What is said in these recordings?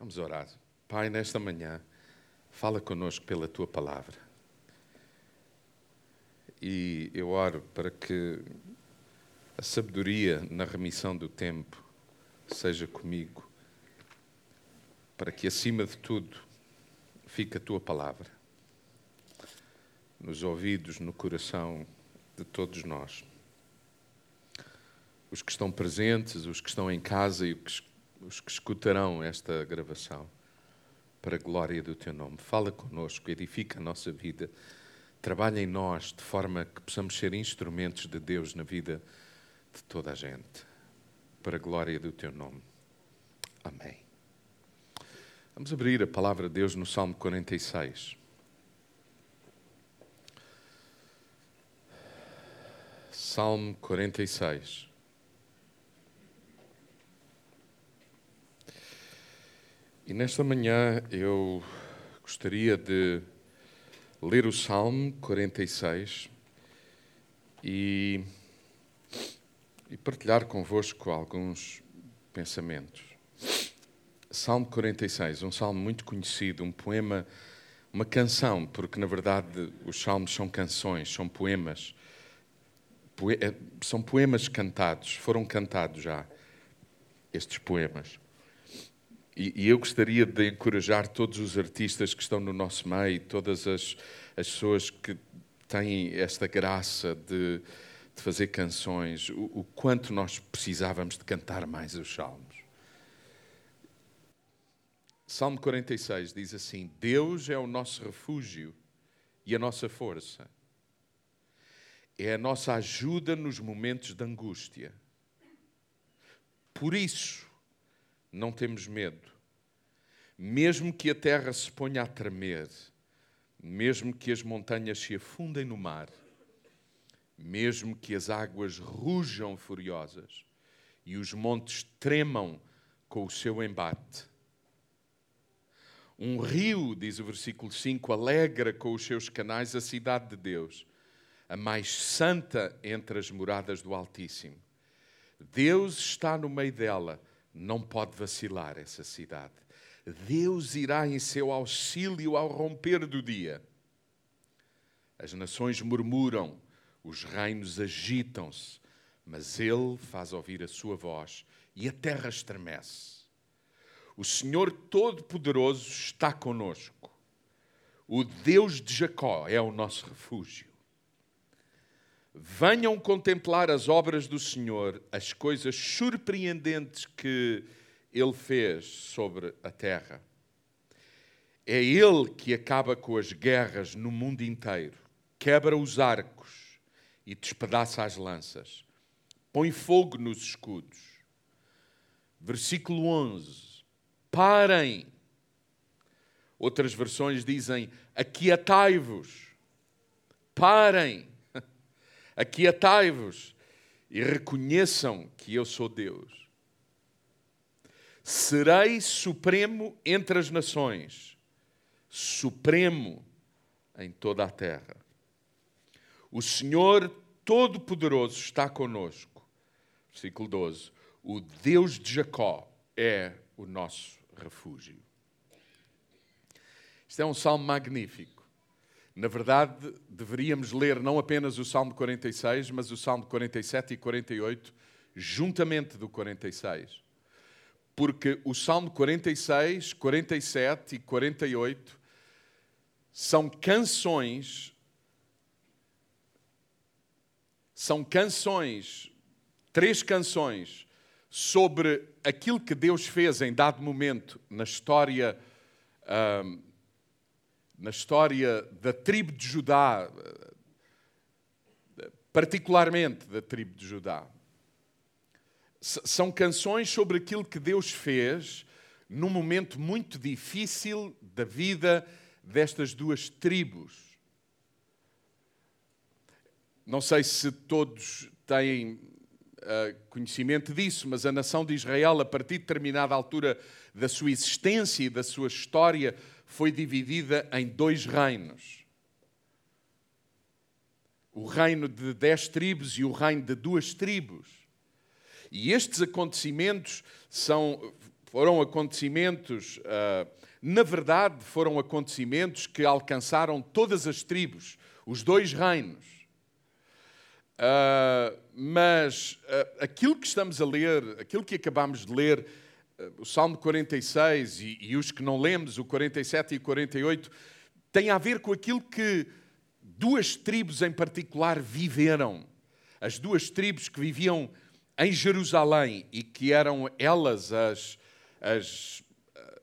Vamos orar. Pai, nesta manhã, fala conosco pela tua palavra. E eu oro para que a sabedoria na remissão do tempo seja comigo, para que acima de tudo fique a tua palavra nos ouvidos, no coração de todos nós. Os que estão presentes, os que estão em casa e os os que escutarão esta gravação, para a glória do teu nome. Fala conosco, edifica a nossa vida, trabalha em nós de forma que possamos ser instrumentos de Deus na vida de toda a gente, para a glória do teu nome. Amém. Vamos abrir a palavra de Deus no Salmo 46. Salmo 46. E nesta manhã eu gostaria de ler o Salmo 46 e, e partilhar convosco alguns pensamentos. Salmo 46, um salmo muito conhecido, um poema, uma canção, porque na verdade os salmos são canções, são poemas. Poe eh, são poemas cantados, foram cantados já, estes poemas. E, e, eu gostaria de encorajar todos os artistas que estão no nosso meio, todas as, as pessoas que têm esta graça de, de fazer canções, o, o quanto nós precisávamos de cantar mais os salmos. Salmo 46 diz assim: Deus é o nosso refúgio e a nossa força. É a nossa ajuda nos momentos de angústia. Por isso, não temos medo. Mesmo que a terra se ponha a tremer, mesmo que as montanhas se afundem no mar, mesmo que as águas rujam furiosas e os montes tremam com o seu embate. Um rio, diz o versículo 5, alegra com os seus canais a cidade de Deus, a mais santa entre as moradas do Altíssimo. Deus está no meio dela não pode vacilar essa cidade. Deus irá em seu auxílio ao romper do dia. As nações murmuram, os reinos agitam-se, mas Ele faz ouvir a sua voz e a terra estremece. O Senhor Todo-Poderoso está conosco. O Deus de Jacó é o nosso refúgio. Venham contemplar as obras do Senhor, as coisas surpreendentes que Ele fez sobre a terra. É Ele que acaba com as guerras no mundo inteiro, quebra os arcos e despedaça as lanças, põe fogo nos escudos. Versículo 11: Parem. Outras versões dizem: Aquietai-vos. Parem Aquietai-vos e reconheçam que eu sou Deus. Serei supremo entre as nações, supremo em toda a terra. O Senhor Todo-Poderoso está conosco. Versículo 12. O Deus de Jacó é o nosso refúgio. Isto é um salmo magnífico. Na verdade, deveríamos ler não apenas o Salmo 46, mas o Salmo 47 e 48, juntamente do 46. Porque o Salmo 46, 47 e 48 são canções, são canções, três canções sobre aquilo que Deus fez em dado momento na história. Um, na história da tribo de Judá, particularmente da tribo de Judá. São canções sobre aquilo que Deus fez num momento muito difícil da vida destas duas tribos. Não sei se todos têm uh, conhecimento disso, mas a nação de Israel, a partir de determinada altura da sua existência e da sua história, foi dividida em dois reinos. O reino de dez tribos e o reino de duas tribos. E estes acontecimentos são, foram acontecimentos, uh, na verdade, foram acontecimentos que alcançaram todas as tribos, os dois reinos. Uh, mas uh, aquilo que estamos a ler, aquilo que acabamos de ler, o Salmo 46 e, e os que não lemos, o 47 e o 48, tem a ver com aquilo que duas tribos em particular viveram. As duas tribos que viviam em Jerusalém e que eram elas as, as eh,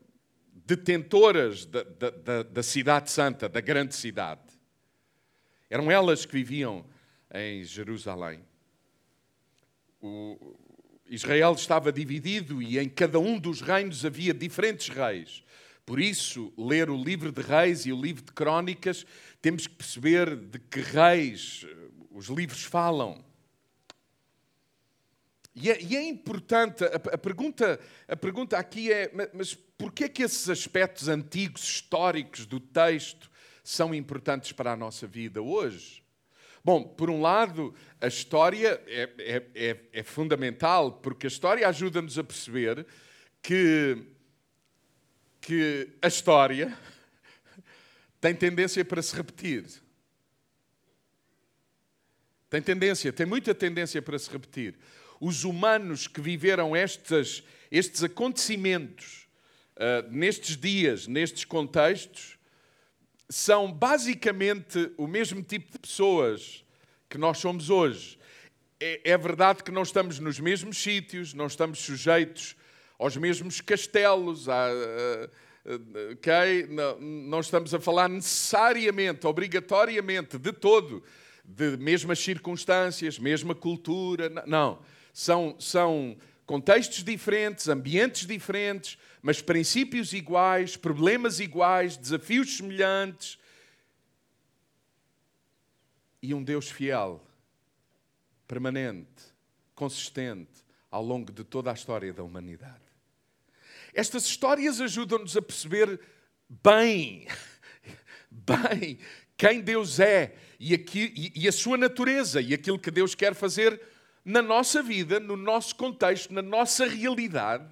detentoras da, da, da, cidade santa, da grande cidade. Eram elas que viviam em Jerusalém. O Israel estava dividido e em cada um dos reinos havia diferentes reis. Por isso, ler o livro de Reis e o livro de Crônicas, temos que perceber de que reis eh, os livros falam. E é, e é importante, a, a, pergunta, a pergunta aqui é: mas porquê é que esses aspectos antigos, históricos do texto são importantes para a nossa vida hoje? Bom, por um lado, a história é, é, é, é fundamental, porque a história ajuda-nos a perceber que, que a história tem tendência para se repetir. Tem tendência, tem muita tendência para se repetir os humanos que viveram estes, acontecimentos uh, nestes dias, nestes contextos, são basicamente o mesmo tipo de pessoas que nós somos hoje. É, é verdade que não estamos nos mesmos sítios, não estamos sujeitos aos mesmos castelos, a, okay? não, não estamos a falar necessariamente, obrigatoriamente, de todo, de mesmas circunstâncias, mesma cultura, não são, são contextos diferentes, ambientes diferentes, mas princípios iguais, problemas iguais, desafios semelhantes. E um Deus fiel, permanente, consistente ao longo de toda a história da humanidade. Estas histórias ajudam-nos a perceber bem, bem, quem Deus é e, aqui, e, e a sua natureza e aquilo que Deus quer fazer na nossa vida, no nosso contexto, na nossa realidade,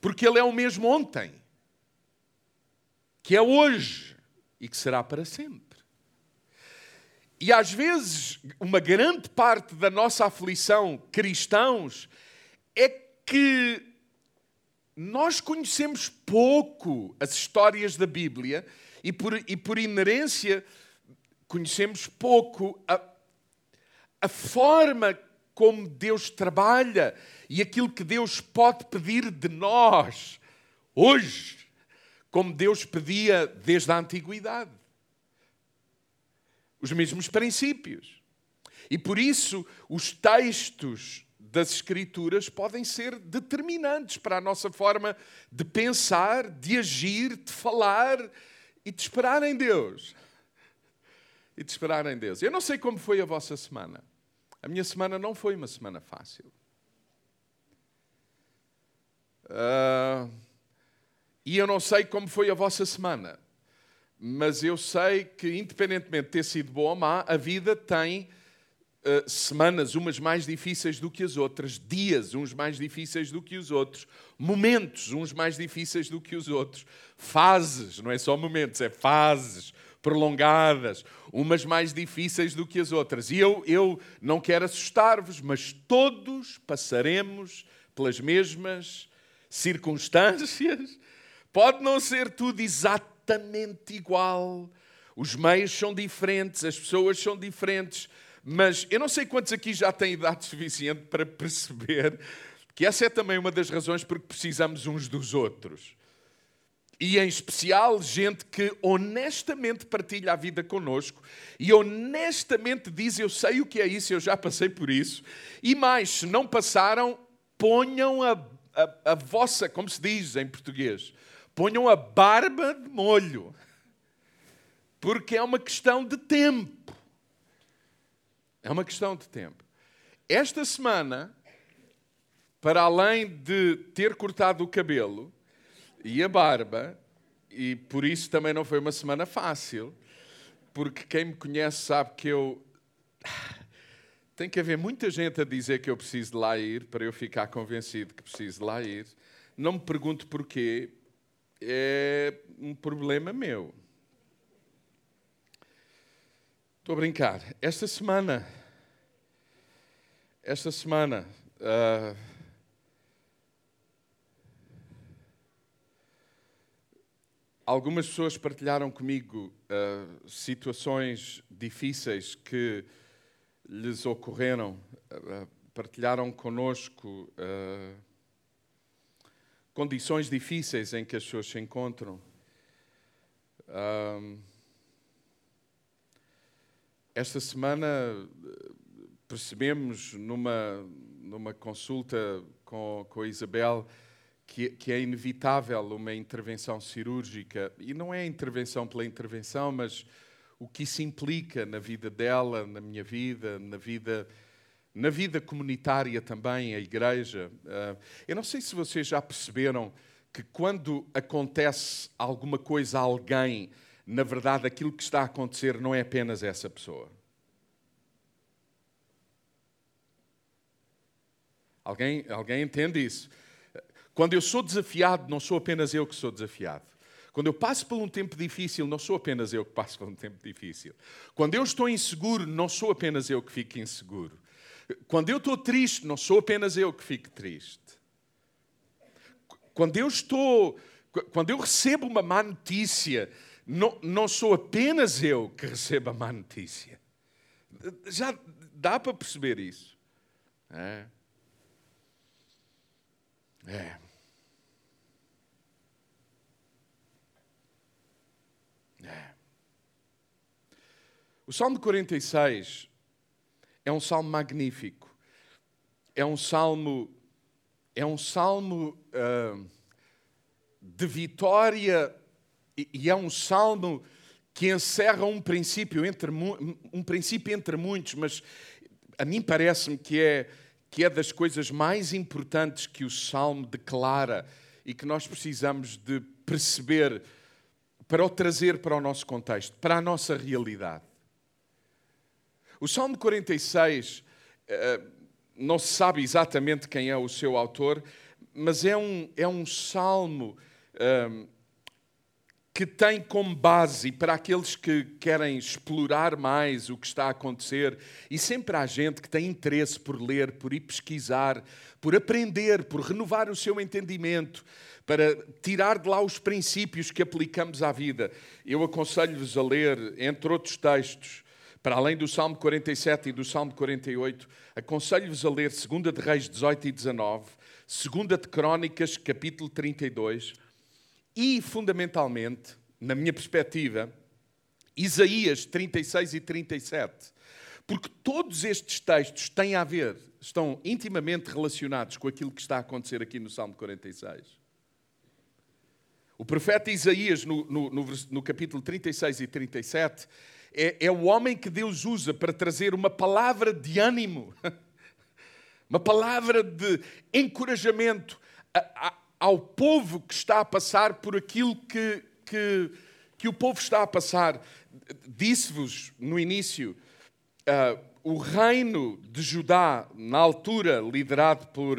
porque Ele é o mesmo ontem, que é hoje e que será para sempre. E às vezes, uma grande parte da nossa aflição, cristãos, é que nós conhecemos pouco as histórias da Bíblia e, por, e por inerência, conhecemos pouco a, a forma como Deus trabalha e aquilo que Deus pode pedir de nós hoje, como Deus pedia desde a antiguidade. Os mesmos princípios. E por isso, os textos das Escrituras podem ser determinantes para a nossa forma de pensar, de agir, de falar e de esperar em Deus. E de esperar em Deus. Eu não sei como foi a vossa semana. A minha semana não foi uma semana fácil. Uh, e eu não sei como foi a vossa semana, mas eu sei que, independentemente de ter sido boa ou má, a vida tem uh, semanas umas mais difíceis do que as outras, dias uns mais difíceis do que os outros, momentos uns mais difíceis do que os outros, fases, não é só momentos, é fases prolongadas, umas mais difíceis do que as outras. E eu, eu não quero assustar-vos, mas todos passaremos pelas mesmas circunstâncias. Pode não ser tudo exatamente igual, os meios são diferentes, as pessoas são diferentes, mas eu não sei quantos aqui já têm idade suficiente para perceber que essa é também uma das razões porque precisamos uns dos outros e em especial gente que honestamente partilha a vida conosco e honestamente diz: Eu sei o que é isso, eu já passei por isso. E mais, se não passaram, ponham a, a, a vossa, como se diz em português, ponham a barba de molho, porque é uma questão de tempo. É uma questão de tempo. Esta semana, para além de ter cortado o cabelo, e a barba, e por isso também não foi uma semana fácil, porque quem me conhece sabe que eu. Tem que haver muita gente a dizer que eu preciso de lá ir para eu ficar convencido que preciso de lá ir. não me pergunte porquê, é um problema meu. Estou a brincar. Esta semana, esta semana, uh, algumas pessoas partilharam comigo uh, situações difíceis que lhes ocorreram, uh, partilharam conosco condições difíceis em que as pessoas se encontram. esta semana percebemos numa, numa consulta com, com a Isabel que, que, é inevitável uma intervenção cirúrgica. E não é intervenção pela intervenção, mas o que isso implica na vida dela, na minha vida, na vida na vida comunitária também, a igreja. Ah, eu não sei se vocês já perceberam que quando acontece alguma coisa a alguém, na verdade aquilo que está a acontecer não é apenas essa pessoa. Alguém, alguém entende isso? Quando eu sou desafiado, não sou apenas eu que sou desafiado. Quando eu passo por um tempo difícil, não sou apenas eu que passo por um tempo difícil. Quando eu estou inseguro, não sou apenas eu que fico inseguro. Quando eu estou triste, não sou apenas eu que fico triste. Quando eu estou, quando eu recebo uma má notícia, não, não sou apenas eu que recebo a má notícia. Já dá para perceber isso. É. É. É. O Salmo 46 é um salmo magnífico. É um salmo, é um salmo uh, de vitória e é um salmo que encerra um princípio entre um princípio entre muitos, mas a mim parece-me que é que é das coisas mais importantes que o salmo declara e que nós precisamos de perceber para o trazer para o nosso contexto, para a nossa realidade. O Salmo 46, eh, não se sabe exatamente quem é o seu autor, mas é um, é um salmo eh, que tem como base para aqueles que querem explorar mais o que está a acontecer, e sempre há gente que tem interesse por ler, por ir pesquisar, por aprender, por renovar o seu entendimento, para tirar de lá os princípios que aplicamos à vida. Eu aconselho-vos a ler, entre outros textos, para além do Salmo 47 e do Salmo 48, aconselho-vos a ler 2 de Reis 18 e 19, 2 de Crónicas, capítulo 32, e, fundamentalmente, na minha perspectiva, Isaías 36 e 37. Porque todos estes textos têm a ver, estão intimamente relacionados com aquilo que está a acontecer aqui no Salmo 46. O profeta Isaías, no, no, no, no capítulo 36 e 37, é, é o homem que Deus usa para trazer uma palavra de ânimo, uma palavra de encorajamento ao povo que está a passar por aquilo que, que, que o povo está a passar. Disse-vos no início, uh, o reino de Judá, na altura liderado por,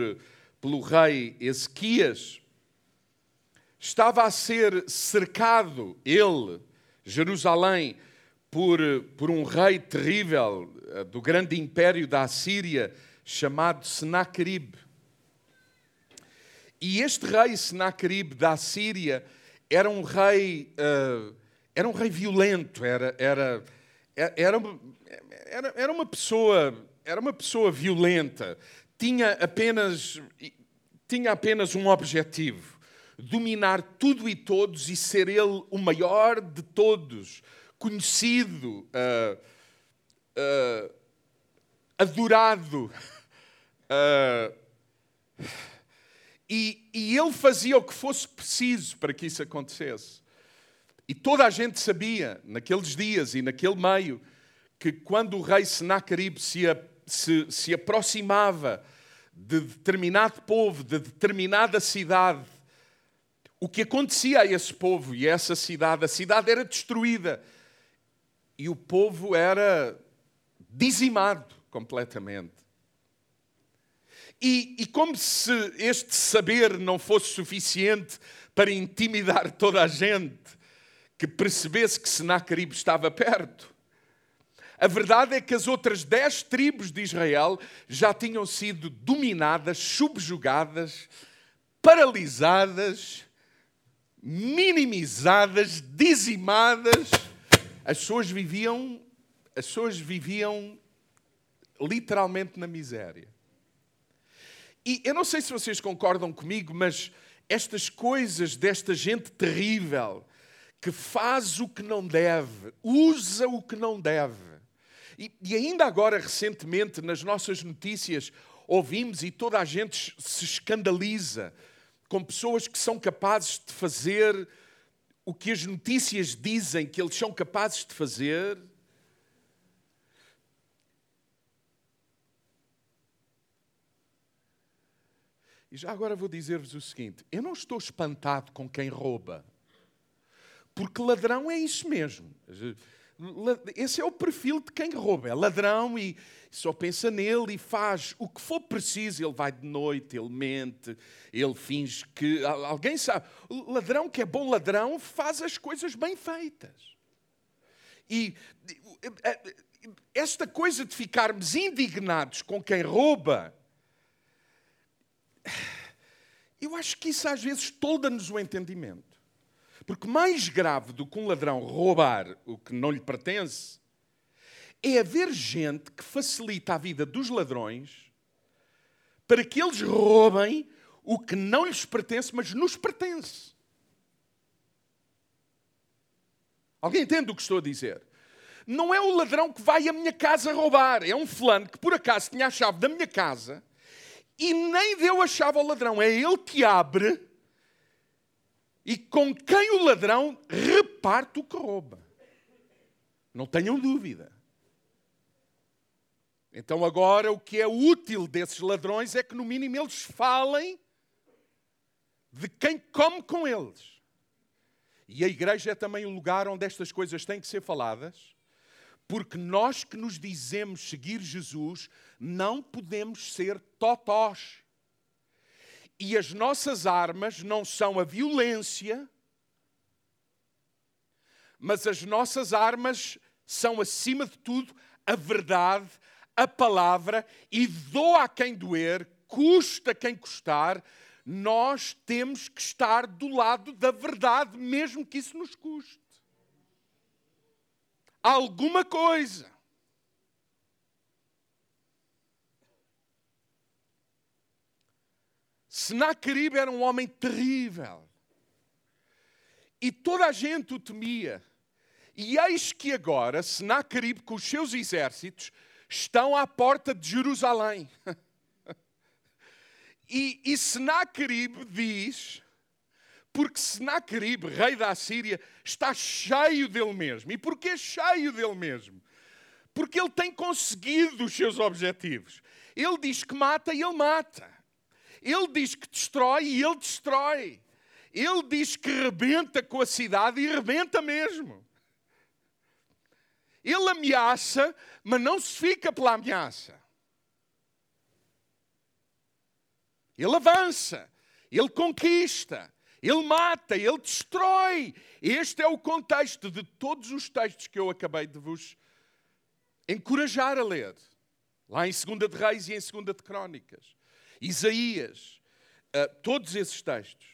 pelo rei Ezequias, estava a ser cercado, ele, Jerusalém, por, por um rei terrível eh, do grande império da Assíria chamado Senaquerib. E este rei Senaquerib da Assíria era um rei, uh, era um rei violento, era, era, era, era, era, uma pessoa, era uma pessoa violenta. Tinha apenas, tinha apenas um objetivo: dominar tudo e todos e ser ele o maior de todos conhecido, uh, uh, adorado. Uh, e, e ele fazia o que fosse preciso para que isso acontecesse. E toda a gente sabia, naqueles dias e naquele meio, que quando o rei Senaquerib se, se, se aproximava de determinado povo, de determinada cidade, o que acontecia a esse povo e a essa cidade, a cidade era destruída e o povo era dizimado completamente. E, e como se este saber não fosse suficiente para intimidar toda a gente que percebesse que Senaqueribe estava perto. A verdade é que as outras dez tribos de Israel já tinham sido dominadas, subjugadas, paralisadas, minimizadas, dizimadas. As pessoas viviam, as pessoas viviam literalmente na miséria. E eu não sei se vocês concordam comigo, mas estas coisas desta gente terrível que faz o que não deve, usa o que não deve. E, e, ainda agora, recentemente, nas nossas notícias, ouvimos e toda a gente se escandaliza com pessoas que são capazes de fazer o que as notícias dizem que eles são capazes de fazer E já agora vou dizer-vos o seguinte: eu não estou espantado com quem rouba, porque ladrão é isso mesmo. Esse é o perfil de quem rouba. É ladrão e só pensa nele e faz o que for preciso. Ele vai de noite, ele mente, ele finge que. Alguém sabe. O ladrão que é bom ladrão faz as coisas bem feitas. E esta coisa de ficarmos indignados com quem rouba eu acho que isso às vezes tolda-nos o entendimento. Porque mais grave do que um ladrão roubar o que não lhe pertence é haver gente que facilita a vida dos ladrões para que eles roubem o que não lhes pertence, mas nos pertence. Alguém entende o que estou a dizer? Não é o ladrão que vai à minha casa roubar, é um fulano que por acaso tinha a chave da minha casa e nem deu a chave ao ladrão. É ele que abre e com quem o ladrão reparte o que rouba. Não tenham dúvida. Então, agora, o que é útil desses ladrões é que, no mínimo, eles falem de quem come com eles. E a igreja é também o lugar onde estas coisas têm que ser faladas, porque nós que nos dizemos seguir Jesus, não podemos ser totós. E as nossas armas não são a violência, mas as nossas armas são, acima de tudo, a verdade, a palavra, e doa a quem doer, custa quem custar, nós temos que estar do lado da verdade, mesmo que isso nos custe. Alguma coisa. Senaqueribe era um homem terrível. E toda a gente o temia. E eis que agora Senaqueribe, com os seus exércitos, estão à porta de Jerusalém. e, e Senaqueribe diz, porque Senaqueribe, rei da Assíria, está cheio dele mesmo. E porquê cheio dele mesmo? Porque ele tem conseguido os seus objetivos. Ele diz que mata e ele mata. Ele diz que destrói e ele destrói. Ele diz que rebenta com a cidade e rebenta mesmo. Ele ameaça, mas não se fica pela ameaça. Ele avança, ele conquista, ele mata, ele destrói. Este é o contexto de todos os textos que eu acabei de vos encorajar a ler. Lá em 2 de Reis e em 2 de Crónicas. Isaías, uh, todos esses textos.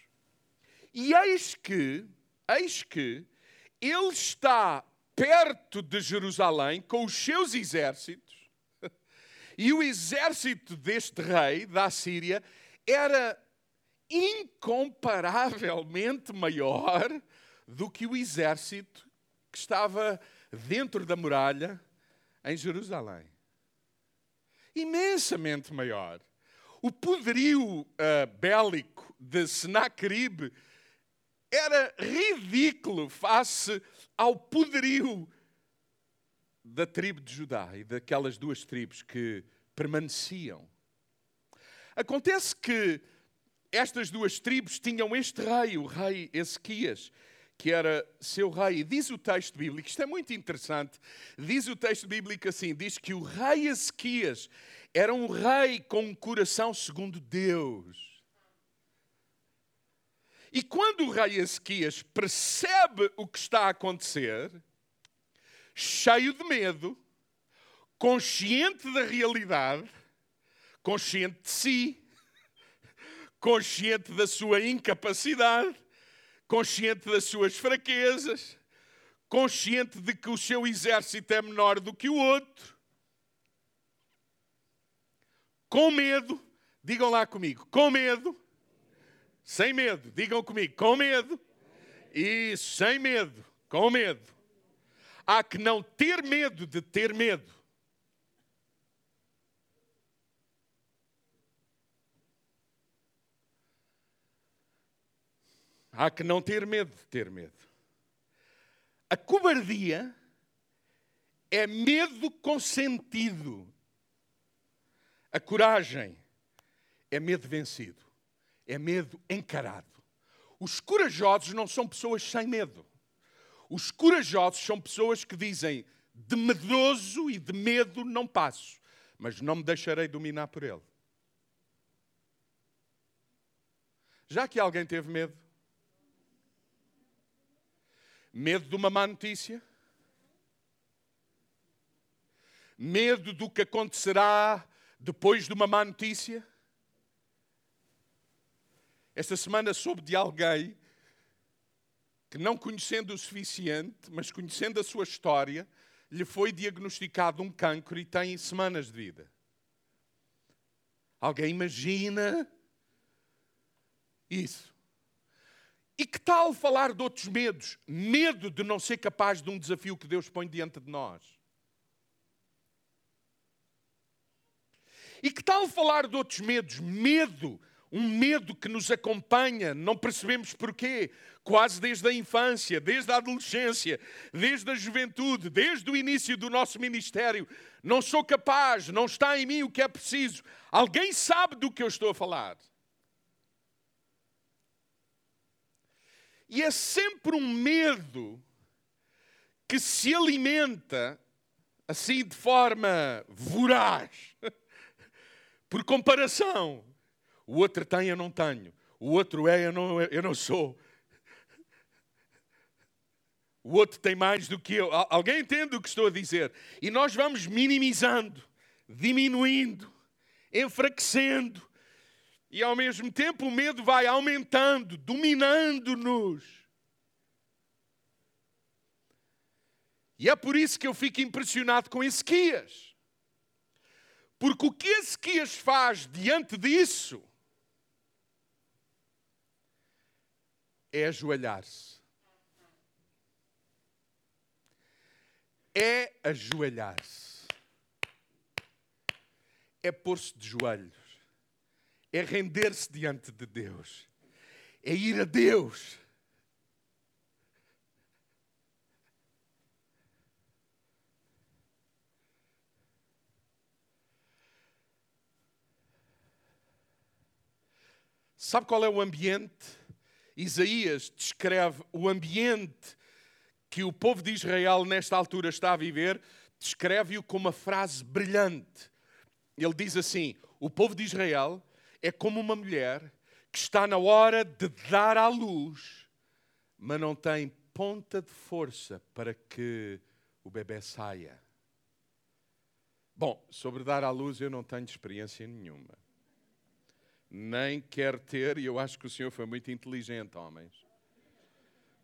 E eis que, eis que, ele está perto de Jerusalém com os seus exércitos, e o exército deste rei da Síria era incomparavelmente maior do que o exército que estava dentro da muralha em Jerusalém. Imensamente maior. O poderio uh, bélico de Senaqueribe era ridículo face ao poderio da tribo de Judá e daquelas duas tribos que permaneciam. Acontece que estas duas tribos tinham este rei, o rei Ezequias, que era seu rei. E diz o texto bíblico, isto é muito interessante, diz o texto bíblico assim, diz que o rei Ezequias era um rei com um coração segundo Deus. E quando o rei Ezequias percebe o que está a acontecer, cheio de medo, consciente da realidade, consciente de si, consciente da sua incapacidade, consciente das suas fraquezas, consciente de que o seu exército é menor do que o outro, com medo, digam lá comigo, com medo, sem medo, digam comigo, com medo, e sem medo, com medo. Há que não ter medo de ter medo. Há que não ter medo de ter medo. A cobardia é medo com sentido. A coragem é medo vencido. É medo encarado. Os corajosos não são pessoas sem medo. Os corajosos são pessoas que dizem: de medroso e de medo não passo, mas não me deixarei dominar por ele. Já que alguém teve medo, Medo de uma má notícia? Medo do que acontecerá depois de uma má notícia? Esta semana soube de alguém que, não conhecendo o suficiente, mas conhecendo a sua história, lhe foi diagnosticado um cancro e tem semanas de vida. Alguém imagina isso? E que tal falar de outros medos? Medo de não ser capaz de um desafio que Deus põe diante de nós. E que tal falar de outros medos? Medo, um medo que nos acompanha, não percebemos porquê, quase desde a infância, desde a adolescência, desde a juventude, desde o início do nosso ministério. Não sou capaz, não está em mim o que é preciso. Alguém sabe do que eu estou a falar? E é sempre um medo que se alimenta assim de forma voraz. Por comparação, o outro tem, eu não tenho. O outro é, eu não, eu não sou. O outro tem mais do que eu. Alguém entende o que estou a dizer? E nós vamos minimizando, diminuindo, enfraquecendo, e ao mesmo tempo o medo vai aumentando, dominando-nos. E é por isso que eu fico impressionado com Ezequias. Porque o que Ezequias faz diante disso é ajoelhar-se. É ajoelhar-se. É pôr-se de joelhos é render-se diante de Deus, é ir a Deus. Sabe qual é o ambiente? Isaías descreve o ambiente que o povo de Israel nesta altura está a viver, descreve-o com uma frase brilhante. Ele diz assim: O povo de Israel é como uma mulher que está na hora de dar à luz, mas não tem ponta de força para que o bebê saia. Bom, sobre dar à luz eu não tenho experiência nenhuma. Nem quero ter, e eu acho que o senhor foi muito inteligente, homens.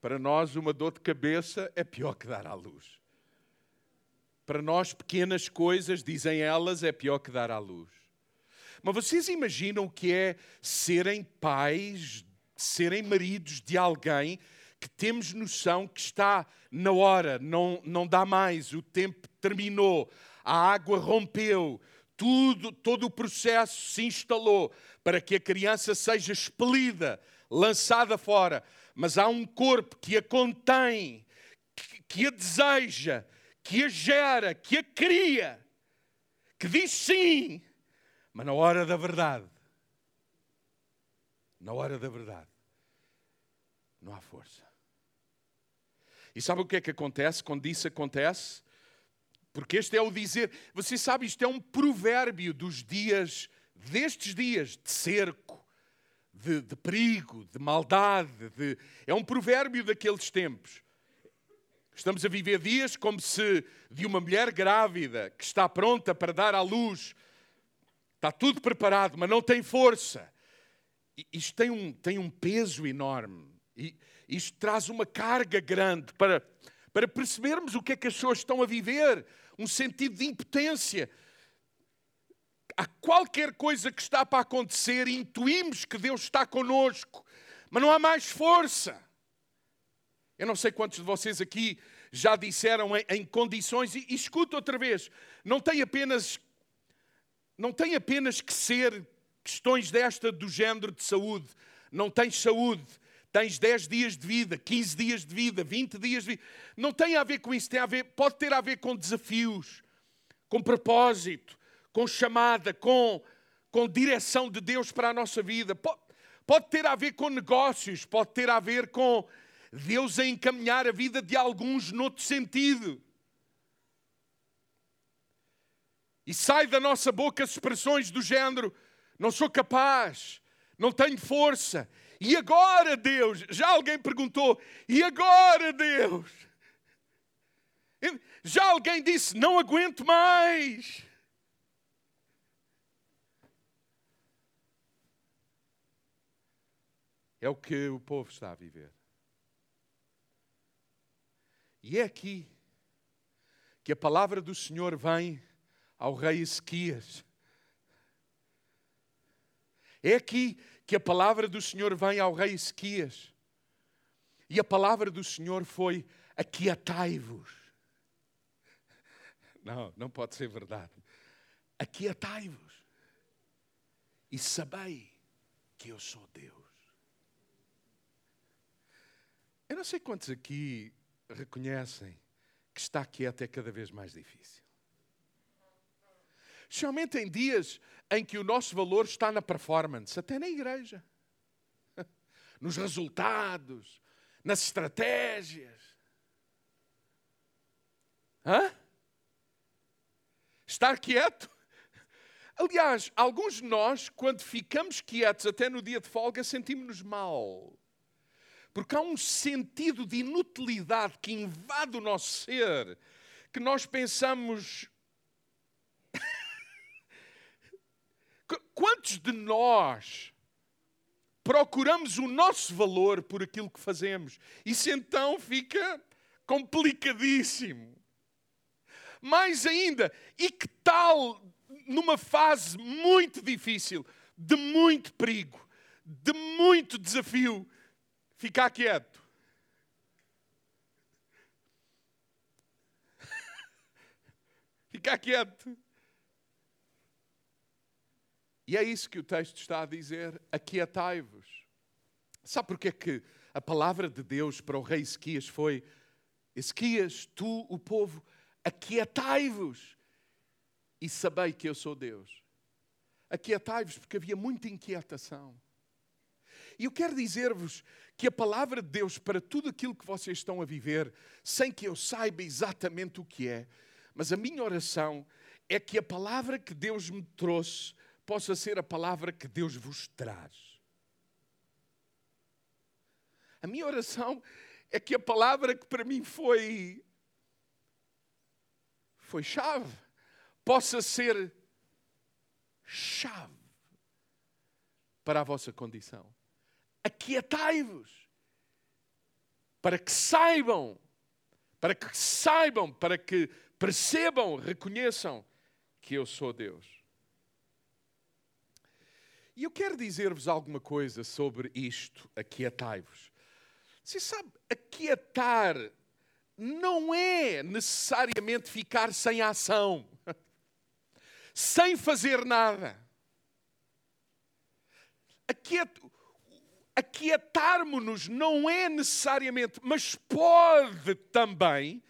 Para nós, uma dor de cabeça é pior que dar à luz. Para nós, pequenas coisas, dizem elas, é pior que dar à luz. Mas vocês imaginam o que é serem pais, serem maridos de alguém que temos noção que está na hora, não, não dá mais, o tempo terminou, a água rompeu, tudo, todo o processo se instalou para que a criança seja expelida, lançada fora, mas há um corpo que a contém, que, que a deseja, que a gera, que a cria, que diz sim mas na hora da verdade, na hora da verdade, não há força. E sabe o que é que acontece quando isso acontece? Porque este é o dizer, você sabe, isto é um provérbio dos dias, destes dias de cerco, de, de perigo, de maldade, de, é um provérbio daqueles tempos. Estamos a viver dias como se de uma mulher grávida que está pronta para dar à luz, está tudo preparado, mas não tem força. Isto tem um, tem um peso enorme. E isto traz uma carga grande para, para percebermos o que é que as pessoas estão a viver, um sentido de impotência. Há qualquer coisa que está para acontecer, intuímos que Deus está conosco, mas não há mais força. Eu não sei quantos de vocês aqui já disseram em, em condições, e, e escuta outra vez, não tem apenas não tem apenas que ser questões desta do género de saúde. Não tens saúde, tens 10 dias de vida, 15 dias de vida, 20 dias de vida. Não tem a ver com isso, tem a ver, pode ter a ver com desafios, com propósito, com chamada, com, com direção de Deus para a nossa vida. Pode, pode ter a ver com negócios, pode ter a ver com Deus a encaminhar a vida de alguns noutro sentido. E sai da nossa boca expressões do género: não sou capaz, não tenho força. E agora, Deus? Já alguém perguntou: e agora, Deus? Já alguém disse: não aguento mais. É o que o povo está a viver. E é aqui que a palavra do Senhor vem ao rei Ezequias. É aqui que a palavra do Senhor vem ao rei Ezequias. E a palavra do Senhor foi: aquietai-vos. Não, não pode ser verdade. Aquietai-vos e sabei que eu sou Deus. Eu não sei quantos aqui reconhecem que estar quieto é cada vez mais difícil. Especialmente em dias em que o nosso valor está na performance, até na igreja, nos resultados, nas estratégias. Hã? Estar quieto? Aliás, alguns de nós, quando ficamos quietos até no dia de folga, sentimos-nos mal. Porque há um sentido de inutilidade que invade o nosso ser, que nós pensamos, Quantos de nós procuramos o nosso valor por aquilo que fazemos? Isso então fica complicadíssimo. Mais ainda, e que tal numa fase muito difícil, de muito perigo, de muito desafio, ficar quieto? ficar quieto. E é isso que o texto está a dizer: aquietai-vos. Sabe porquê que a palavra de Deus para o rei Ezequias foi: Ezequias, tu, o povo, aquietai-vos e sabei que eu sou Deus. Aquietai-vos, porque havia muita inquietação. E eu quero dizer-vos que a palavra de Deus para tudo aquilo que vocês estão a viver, sem que eu saiba exatamente o que é, mas a minha oração é que a palavra que Deus me trouxe possa ser a palavra que Deus vos traz. A minha oração é que a palavra que para mim foi foi chave possa ser chave para a vossa condição. Aquietai-vos para que saibam, para que saibam, para que percebam, reconheçam que eu sou Deus. E eu quero dizer-vos alguma coisa sobre isto, aquietai-vos. Você sabe, aquietar não é necessariamente ficar sem ação, sem fazer nada. Aquiet... Aquietarmos-nos não é necessariamente, mas pode também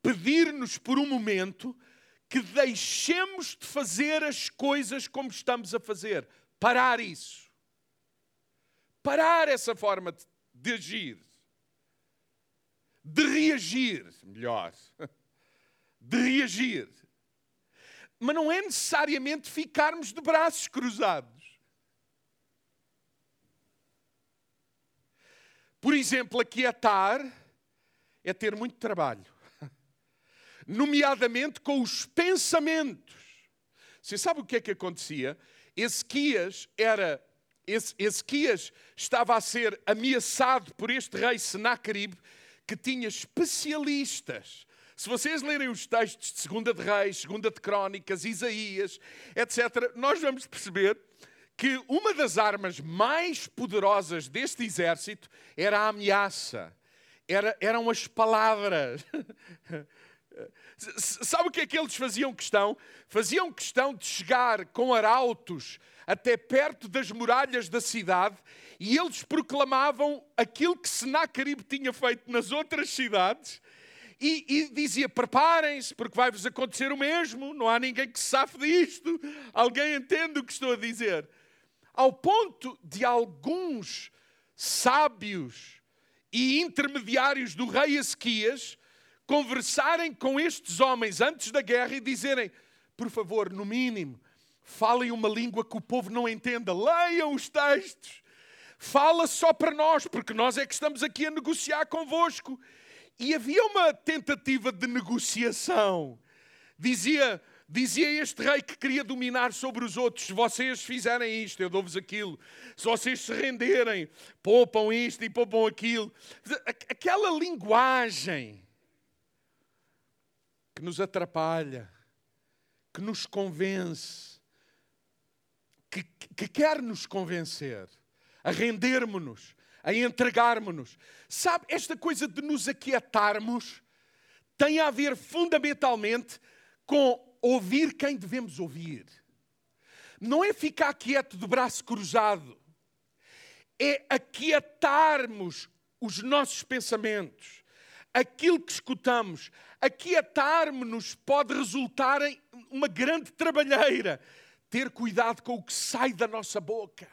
pedir-nos por um momento que deixemos de fazer as coisas como estamos a fazer parar isso. Parar essa forma de agir. de reagir, melhor, de reagir. Mas não é necessariamente ficarmos de braços cruzados. Por exemplo, aquietar é ter muito trabalho, nomeadamente com os pensamentos. Você sabe o que é que acontecia? Ezequias era Ezequias estava a ser ameaçado por este rei Senaqueribe, que tinha especialistas. Se vocês lerem os textos de Segunda de Reis, Segunda de Crónicas, Isaías, etc., nós vamos perceber que uma das armas mais poderosas deste exército era a ameaça, era, eram as palavras. Sabe o que é que eles faziam questão? Faziam questão de chegar com arautos até perto das muralhas da cidade e eles proclamavam aquilo que Senaqueribe tinha feito nas outras cidades e, e dizia: preparem-se, porque vai-vos acontecer o mesmo, não há ninguém que se safe disto. Alguém entende o que estou a dizer? Ao ponto de alguns sábios e intermediários do rei Ezequias conversarem com estes homens antes da guerra e dizerem: por favor, no mínimo, falem uma língua que o povo não entenda, leiam os textos, fala só para nós, porque nós é que estamos aqui a negociar convosco. E havia uma tentativa de negociação. Dizia, dizia este rei que queria dominar sobre os outros: se vocês fizerem isto, eu dou-vos aquilo. Se vocês se renderem, poupam isto e poupam aquilo. Aquela linguagem que nos atrapalha, que nos convence, que, que quer nos convencer a rendermos-nos, a entregarmos-nos. Sabe, esta coisa de nos aquietarmos tem a ver fundamentalmente com ouvir quem devemos ouvir. Não é ficar quieto de braço cruzado, é aquietarmos os nossos pensamentos, aquilo que escutamos, aquietar-me-nos pode resultar em uma grande trabalheira. Ter cuidado com o que sai da nossa boca.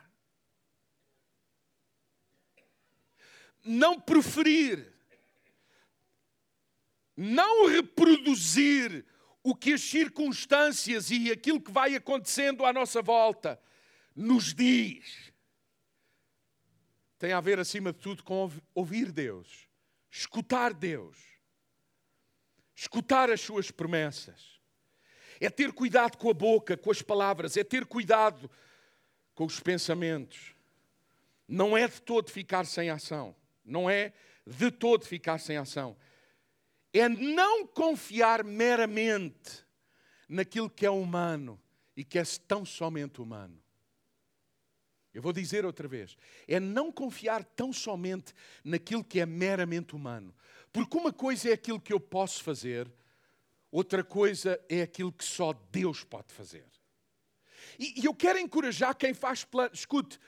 Não preferir, não reproduzir o que as circunstâncias e aquilo que vai acontecendo à nossa volta nos diz. Tem a ver, acima de tudo, com ouvir Deus escutar Deus, escutar as suas promessas, é ter cuidado com a boca, com as palavras, é ter cuidado com os pensamentos. Não é de todo ficar sem ação, não é de todo ficar sem ação. É não confiar meramente naquilo que é humano e que é tão somente humano. Eu vou dizer outra vez: é não confiar tão somente naquilo que é meramente humano. Porque uma coisa é aquilo que eu posso fazer, outra coisa é aquilo que só Deus pode fazer. E, eu quero encorajar quem faz planos. Escute,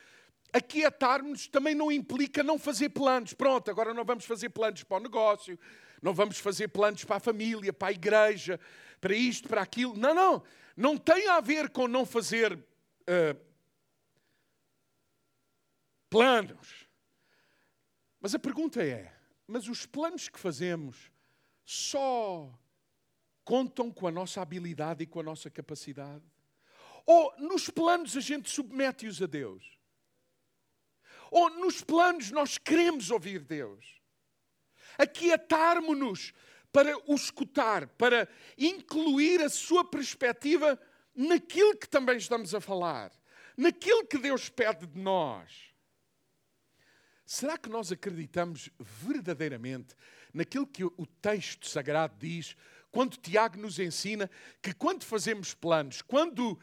aquietar-nos também não implica não fazer planos. Pronto, agora não vamos fazer planos para o negócio, não vamos fazer planos para a família, para a igreja, para isto, para aquilo. Não, não. Não tem a ver com não fazer. Uh, planos. Mas a pergunta é: mas os planos que fazemos só contam com a nossa habilidade e com a nossa capacidade? Ou nos planos a gente submete-os a Deus? Ou nos planos nós queremos ouvir Deus? Aquietarmos-nos para o escutar, para incluir a sua perspectiva naquilo que também estamos a falar, naquilo que Deus pede de nós. Será que nós acreditamos verdadeiramente naquilo que o texto sagrado diz, quando Tiago nos ensina que quando fazemos planos, quando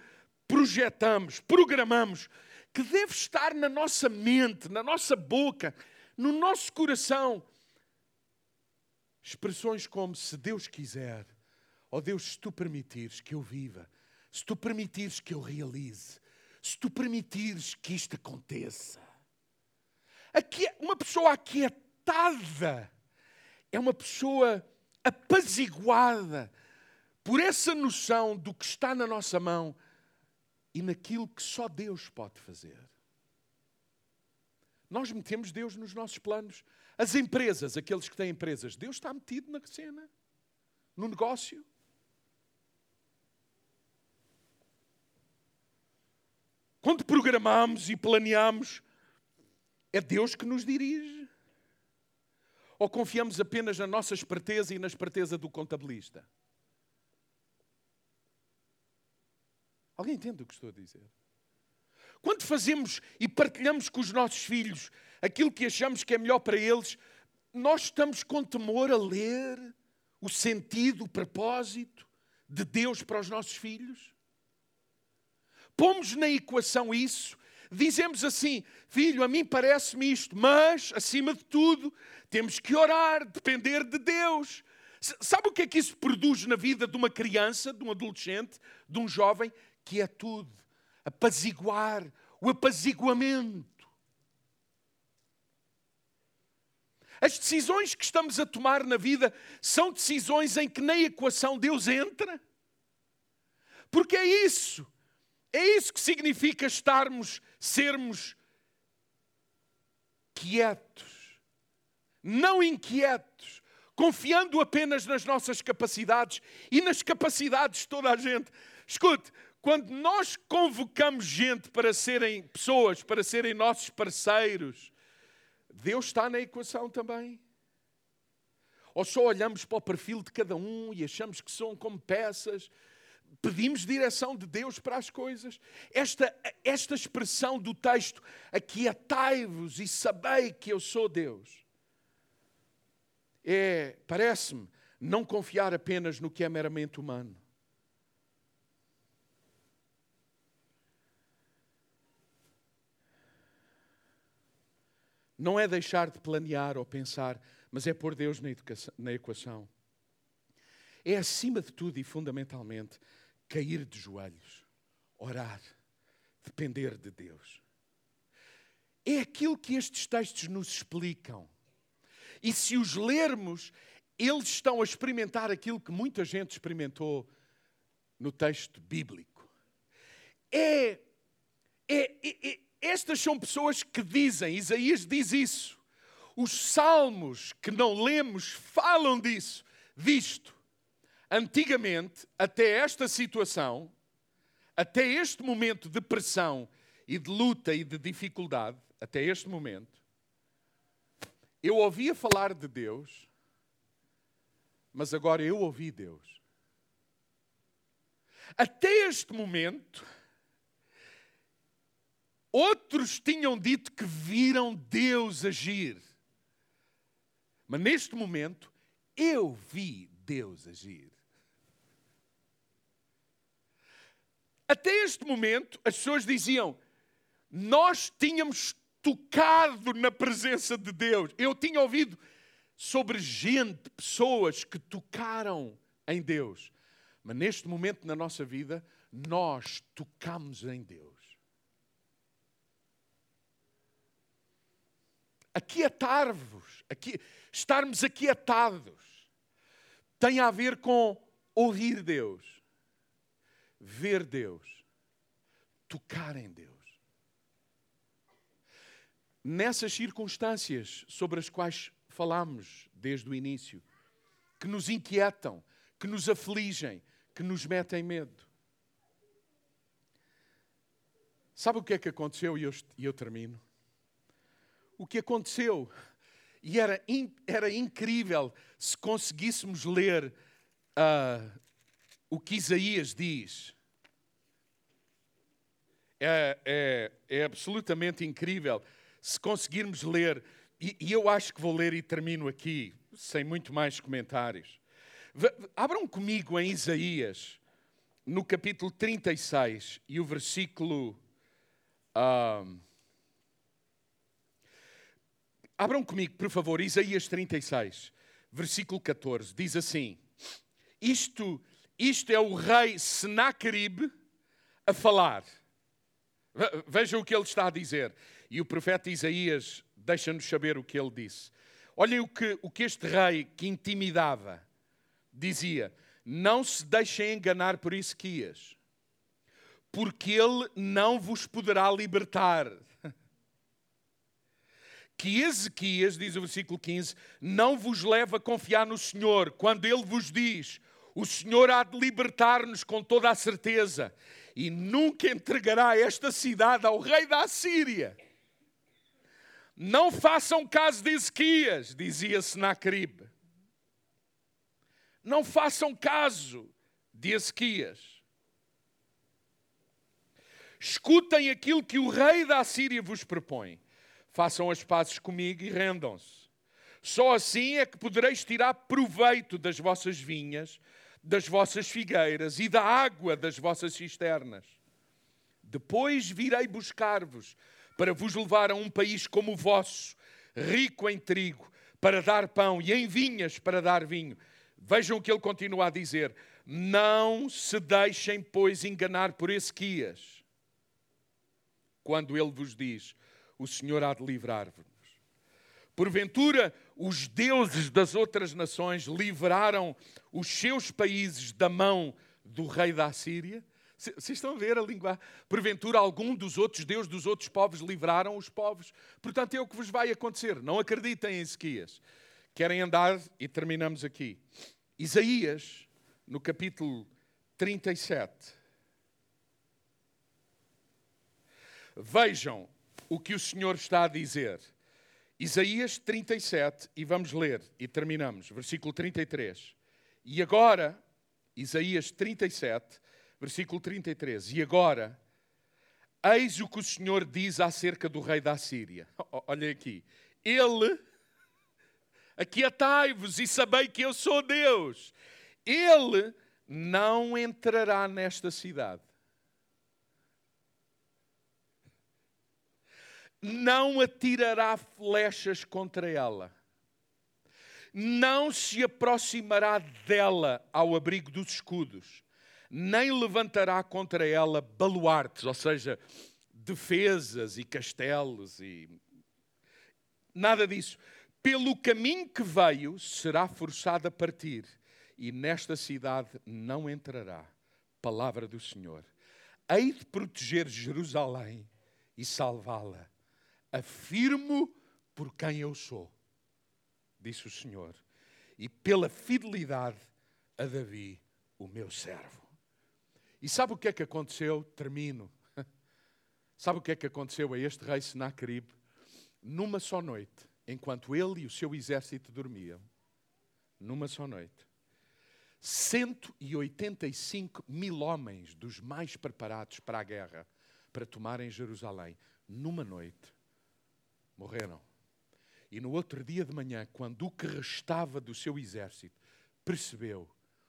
projetamos, programamos, que deve estar na nossa mente, na nossa boca, no nosso coração, expressões como se Deus quiser, ó oh Deus, se tu permitires que eu viva, se tu permitires que eu realize, se tu permitires que isto aconteça. Uma pessoa aquietada é uma pessoa apaziguada por essa noção do que está na nossa mão e naquilo que só Deus pode fazer. Nós metemos Deus nos nossos planos. As empresas, aqueles que têm empresas, Deus está metido na cena, no negócio. Quando programamos e planeamos, é Deus que nos dirige? Ou confiamos apenas na nossa esperteza e na esperteza do contabilista? Alguém entende o que estou a dizer? Quando fazemos e partilhamos com os nossos filhos aquilo que achamos que é melhor para eles, nós estamos com temor a ler o sentido, o propósito de Deus para os nossos filhos? Pomos na equação isso, dizemos assim: filho, a mim parece-me isto, mas, acima de tudo, temos que orar, depender de Deus. Sabe o que é que isso produz na vida de uma criança, de um adolescente, de um jovem? Que é tudo apaziguar, o apaziguamento. As decisões que estamos a tomar na vida são decisões em que na equação Deus entra. Porque é isso. É isso que significa estarmos, sermos quietos, não inquietos, confiando apenas nas nossas capacidades e nas capacidades de toda a gente. Escute, quando nós convocamos gente para serem pessoas, para serem nossos parceiros, Deus está na equação também. Ou só olhamos para o perfil de cada um e achamos que são como peças, pedimos direção de Deus para as coisas. Esta, esta expressão do texto, aquietai-vos e sabei que eu sou Deus, é, parece-me, não confiar apenas no que é meramente humano Não é deixar de planear ou pensar, mas é pôr Deus na, educação, na equação. É, acima de tudo e fundamentalmente, cair de joelhos, orar, depender de Deus. É aquilo que estes textos nos explicam. E se os lermos, eles estão a experimentar aquilo que muita gente experimentou no texto bíblico. É, é, é, é estas são pessoas que dizem, Isaías diz isso. Os salmos que não lemos falam disso, disto. Antigamente, até esta situação, até este momento de pressão e de luta e de dificuldade, até este momento, eu ouvia falar de Deus, mas agora eu ouvi Deus. Até este momento, Outros tinham dito que viram Deus agir. Mas neste momento, eu vi Deus agir. Até este momento, as pessoas diziam: Nós tínhamos tocado na presença de Deus. Eu tinha ouvido sobre gente, pessoas que tocaram em Deus. Mas neste momento na nossa vida, nós tocamos em Deus. aquietar-vos, aqui, estarmos aquietados, tem a ver com ouvir Deus, ver Deus, tocar em Deus. Nessas circunstâncias sobre as quais falamos desde o início, que nos inquietam, que nos afligem, que nos metem medo. Sabe o que é que aconteceu? E eu, eu termino o que aconteceu. E era, era incrível se conseguíssemos ler uh, o que Isaías diz. É, é, é, absolutamente incrível se conseguirmos ler, e, e, eu acho que vou ler e termino aqui, sem muito mais comentários. Abram comigo em Isaías, no capítulo 36 e o versículo. Uh, Abram comigo, por favor, Isaías 36, versículo 14. Diz assim: Isto, isto é o rei Senaqueribe a falar. Vejam o que ele está a dizer. E o profeta Isaías deixa-nos saber o que ele disse. Olhem o que, o que este rei que intimidava dizia: Não se deixem enganar por Ezequias, porque ele não vos poderá libertar que Ezequias, diz o versículo 15, não vos leva a confiar no Senhor, quando ele vos diz: O Senhor há de libertar-nos com toda a certeza e nunca entregará esta cidade ao rei da Assíria. Não façam caso de Ezequias, dizia Senaqueribe. Não façam caso de Ezequias. Escutem aquilo que o rei da Assíria vos propõe. Façam as pazes comigo e rendam-se. Só assim é que podereis tirar proveito das vossas vinhas, das vossas figueiras e da água das vossas cisternas. Depois virei buscar-vos para vos levar a um país como o vosso, rico em trigo, para dar pão e em vinhas para dar vinho. Vejam o que ele continua a dizer: Não se deixem, pois, enganar por Esquias, quando ele vos diz: O Senhor há de livrar-vos. Porventura, os deuses das outras nações livraram os seus países da mão do rei da Assíria? Vocês estão a ver a língua? Porventura, algum dos outros deuses dos outros povos livraram os povos? Portanto, é o que vos vai acontecer. Não acreditem em Ezequias. Querem andar e terminamos aqui. Isaías, no capítulo 37. Vejam o que o Senhor está a dizer. Isaías 37, e vamos ler, e terminamos, versículo 33. E agora, Isaías 37, versículo 33. E agora, eis o que o Senhor diz acerca do rei da Síria. Olha aqui. Ele, aquietai-vos e sabei que eu sou Deus. Ele não entrará nesta cidade não atirará flechas contra ela, não se aproximará dela ao abrigo dos escudos, nem levantará contra ela baluartes, ou seja, defesas e castelos e nada disso. Pelo caminho que veio, será forçada a partir, e nesta cidade não entrará. Palavra do Senhor. Hei de proteger Jerusalém e salvá-la afirmo por quem eu sou, disse o Senhor, e pela fidelidade a Davi, o meu servo. E sabe o que é que aconteceu? Termino. Sabe o que é que aconteceu a este rei Senaqueribe? Numa só noite, enquanto ele e o seu exército dormiam, numa só noite, 185 mil homens dos mais preparados para a guerra, para tomarem Jerusalém, numa noite, morreram. E no outro dia de manhã, quando o que restava do seu exército percebeu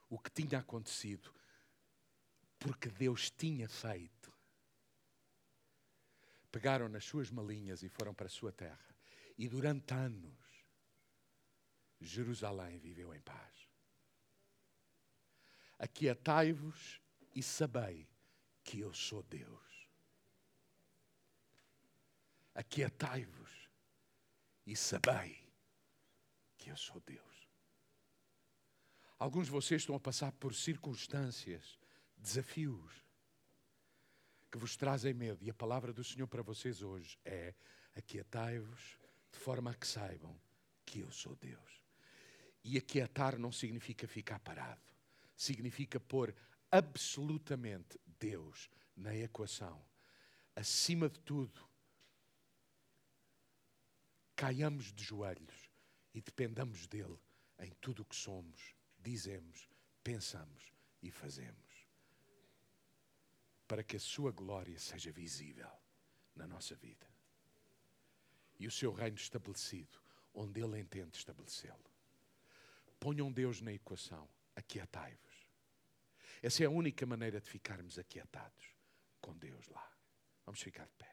o que tinha acontecido, porque Deus tinha feito, pegaram nas suas malinhas e foram para a sua terra. E durante anos, Jerusalém viveu em paz. Aquietai-vos e sabei que eu sou Deus. Aquietai-vos e sabei que eu sou Deus. Alguns de vocês estão a passar por circunstâncias, desafios, que vos trazem medo. E a palavra do Senhor para vocês hoje é: aquietai-vos de forma a que saibam que eu sou Deus. E aquietar não significa ficar parado, significa pôr absolutamente Deus na equação. Acima de tudo, caiamos de joelhos e dependamos dele em tudo o que somos, dizemos, pensamos e fazemos. Para que a sua glória seja visível na nossa vida. E o seu reino estabelecido, onde ele entende estabelecê-lo. Ponham Deus na equação, aquietai-vos. Essa é a única maneira de ficarmos aquietados com Deus lá. Vamos ficar de pé.